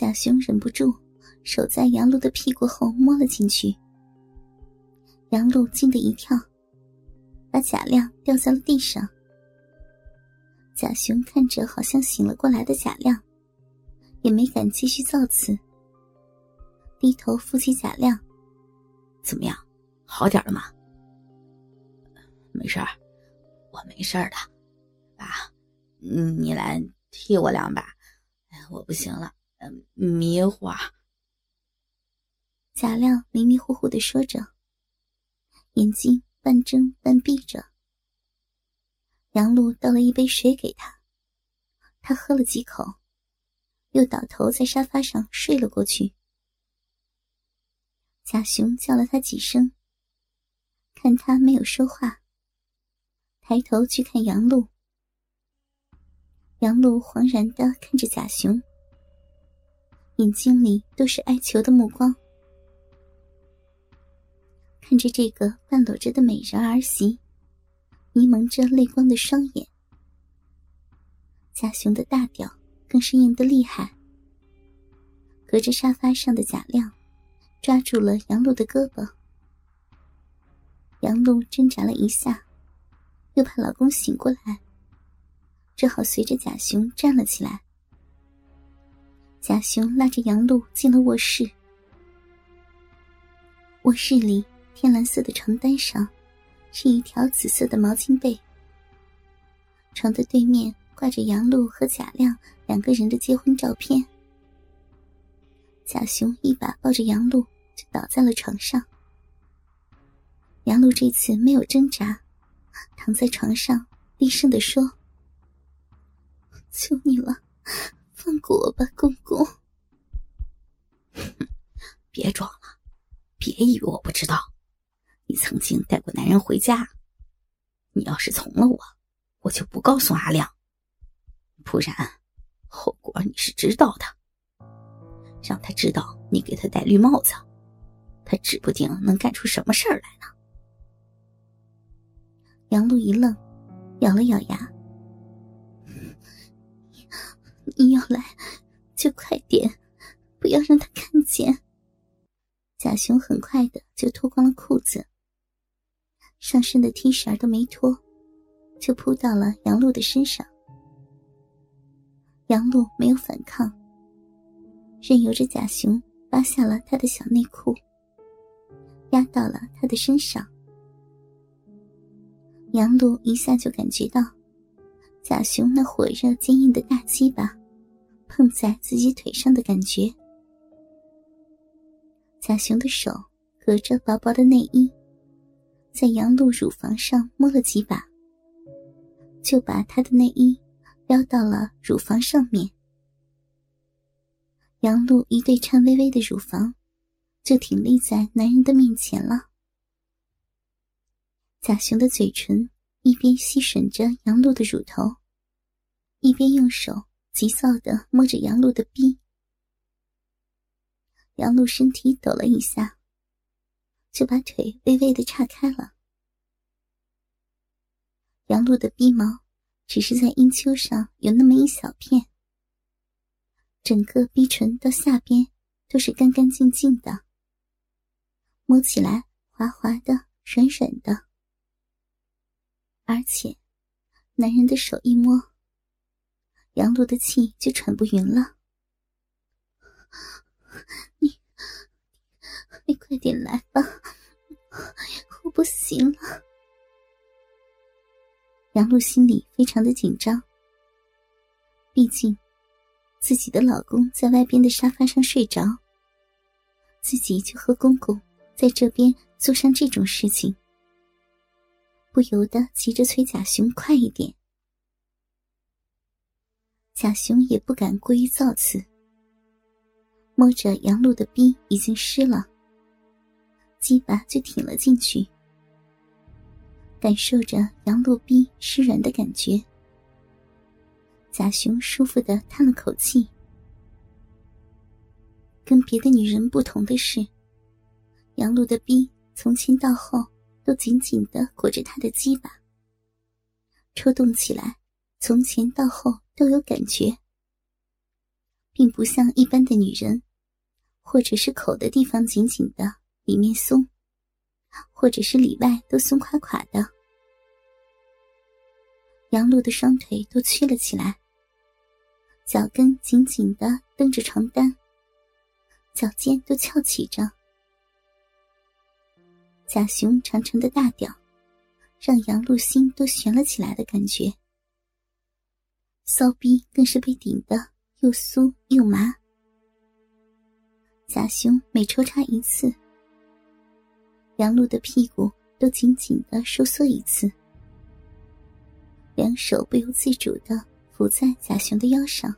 贾雄忍不住手在杨璐的屁股后摸了进去，杨璐惊得一跳，把贾亮掉在了地上。贾雄看着好像醒了过来的贾亮，也没敢继续造次，低头扶起贾亮：“怎么样，好点了吗？”“没事儿，我没事的。爸，你来替我两把，我不行了。”迷糊。贾亮迷迷糊糊的说着，眼睛半睁半闭着。杨璐倒了一杯水给他，他喝了几口，又倒头在沙发上睡了过去。贾雄叫了他几声，看他没有说话，抬头去看杨璐。杨璐惶然的看着贾雄。眼睛里都是哀求的目光，看着这个半裸着的美人儿媳，迷蒙着泪光的双眼。贾雄的大屌更是硬得厉害。隔着沙发上的贾亮，抓住了杨璐的胳膊。杨璐挣扎了一下，又怕老公醒过来，只好随着贾雄站了起来。贾雄拉着杨璐进了卧室。卧室里天蓝色的床单上，是一条紫色的毛巾被。床的对面挂着杨璐和贾亮两个人的结婚照片。贾雄一把抱着杨璐，就倒在了床上。杨璐这次没有挣扎，躺在床上低声的说：“求你了。”放过我吧，公公！别装了，别以为我不知道，你曾经带过男人回家。你要是从了我，我就不告诉阿亮，不然后果你是知道的。让他知道你给他戴绿帽子，他指不定能干出什么事儿来呢。杨璐一愣，咬了咬牙。你要来，就快点，不要让他看见。贾雄很快的就脱光了裤子，上身的 T 恤都没脱，就扑到了杨璐的身上。杨璐没有反抗，任由着贾雄扒下了他的小内裤，压到了他的身上。杨璐一下就感觉到贾雄那火热坚硬的大鸡巴。碰在自己腿上的感觉，贾雄的手隔着薄薄的内衣，在杨璐乳房上摸了几把，就把她的内衣撩到了乳房上面。杨璐一对颤巍巍的乳房，就挺立在男人的面前了。贾雄的嘴唇一边吸吮着杨璐的乳头，一边用手。急躁的摸着杨璐的逼，杨璐身体抖了一下，就把腿微微的岔开了。杨璐的逼毛只是在阴丘上有那么一小片，整个逼唇到下边都是干干净净的，摸起来滑滑的、软软的，而且男人的手一摸。杨璐的气就喘不匀了，你，你快点来吧，我不行了。杨璐心里非常的紧张，毕竟自己的老公在外边的沙发上睡着，自己就和公公在这边做上这种事情，不由得急着催贾雄快一点。贾雄也不敢过于造次，摸着杨璐的逼已经湿了，鸡巴就挺了进去，感受着杨璐逼湿软的感觉，贾雄舒服的叹了口气。跟别的女人不同的是，杨璐的逼从前到后都紧紧的裹着他的鸡巴，抽动起来，从前到后。都有感觉，并不像一般的女人，或者是口的地方紧紧的，里面松，或者是里外都松垮垮的。杨璐的双腿都曲了起来，脚跟紧紧的蹬着床单，脚尖都翘起着。贾雄长长的大屌，让杨璐心都悬了起来的感觉。骚逼更是被顶得又酥又麻。贾雄每抽插一次，杨璐的屁股都紧紧的收缩一次，两手不由自主的扶在贾雄的腰上，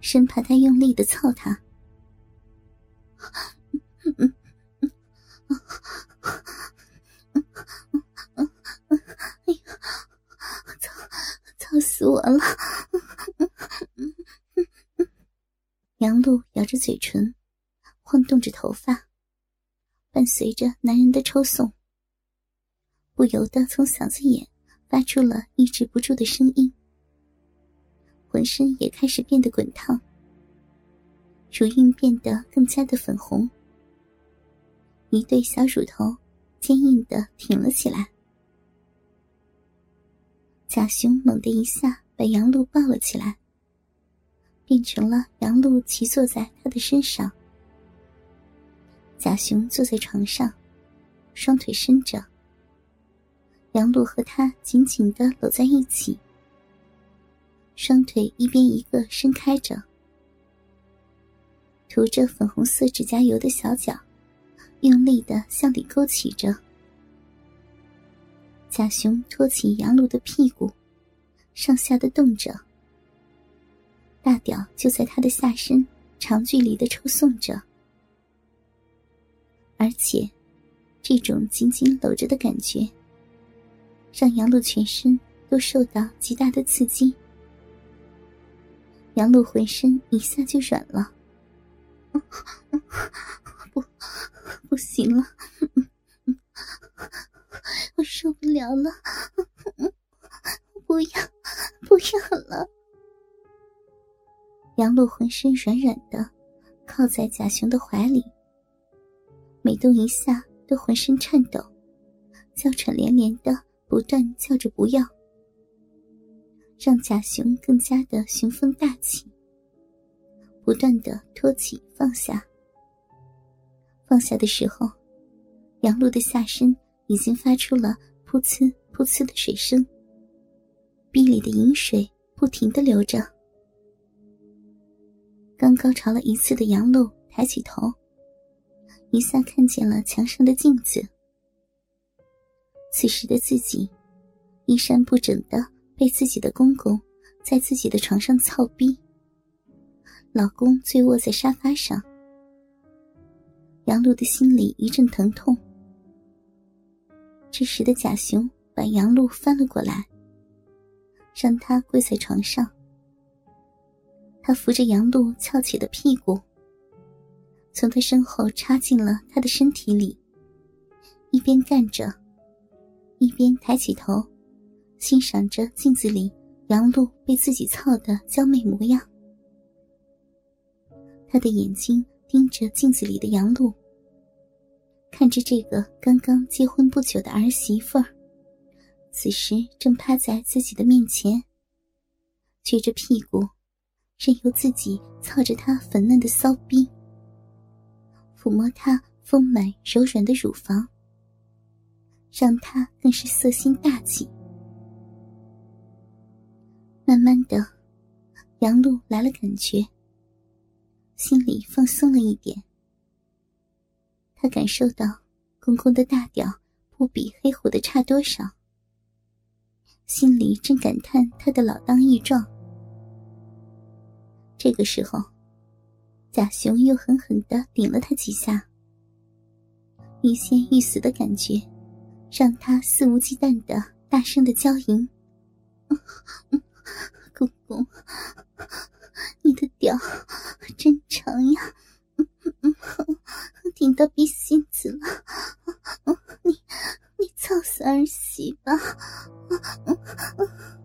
生怕他用力的操他。死我了！杨璐咬着嘴唇，晃动着头发，伴随着男人的抽送，不由得从嗓子眼发出了抑制不住的声音，浑身也开始变得滚烫，乳晕变得更加的粉红，一对小乳头坚硬的挺了起来。贾雄猛地一下把杨露抱了起来，变成了杨露骑坐在他的身上。贾雄坐在床上，双腿伸着，杨露和他紧紧的搂在一起，双腿一边一个伸开着，涂着粉红色指甲油的小脚，用力的向里勾起着。贾雄托起杨璐的屁股，上下的动着，大屌就在他的下身长距离的抽送着，而且这种紧紧搂着的感觉，让杨璐全身都受到极大的刺激，杨璐浑身一下就软了，不，不行了。受不了了，不要，不要了！杨璐浑身软软的，靠在贾雄的怀里，每动一下都浑身颤抖，娇喘连连的，不断叫着“不要”，让贾雄更加的雄风大起，不断的托起放下，放下的时候，杨璐的下身。已经发出了噗呲噗呲的水声，壁里的饮水不停的流着。刚高潮了一次的杨露抬起头，一下看见了墙上的镜子。此时的自己，衣衫不整的被自己的公公在自己的床上操逼，老公醉卧在沙发上。杨璐的心里一阵疼痛。这时的贾雄把杨璐翻了过来，让她跪在床上。他扶着杨璐翘起的屁股，从他身后插进了他的身体里，一边干着，一边抬起头，欣赏着镜子里杨璐被自己操的娇媚模样。他的眼睛盯着镜子里的杨璐。看着这个刚刚结婚不久的儿媳妇儿，此时正趴在自己的面前，撅着屁股，任由自己操着她粉嫩的骚逼，抚摸她丰满柔软的乳房，让她更是色心大起。慢慢的，杨璐来了感觉，心里放松了一点。他感受到公公的大屌不比黑虎的差多少，心里正感叹他的老当益壮。这个时候，贾雄又狠狠的顶了他几下，欲仙欲死的感觉，让他肆无忌惮的大声的娇吟：“公公，你的屌真长呀！”听到笔芯子了。你你操死儿媳吧啊啊啊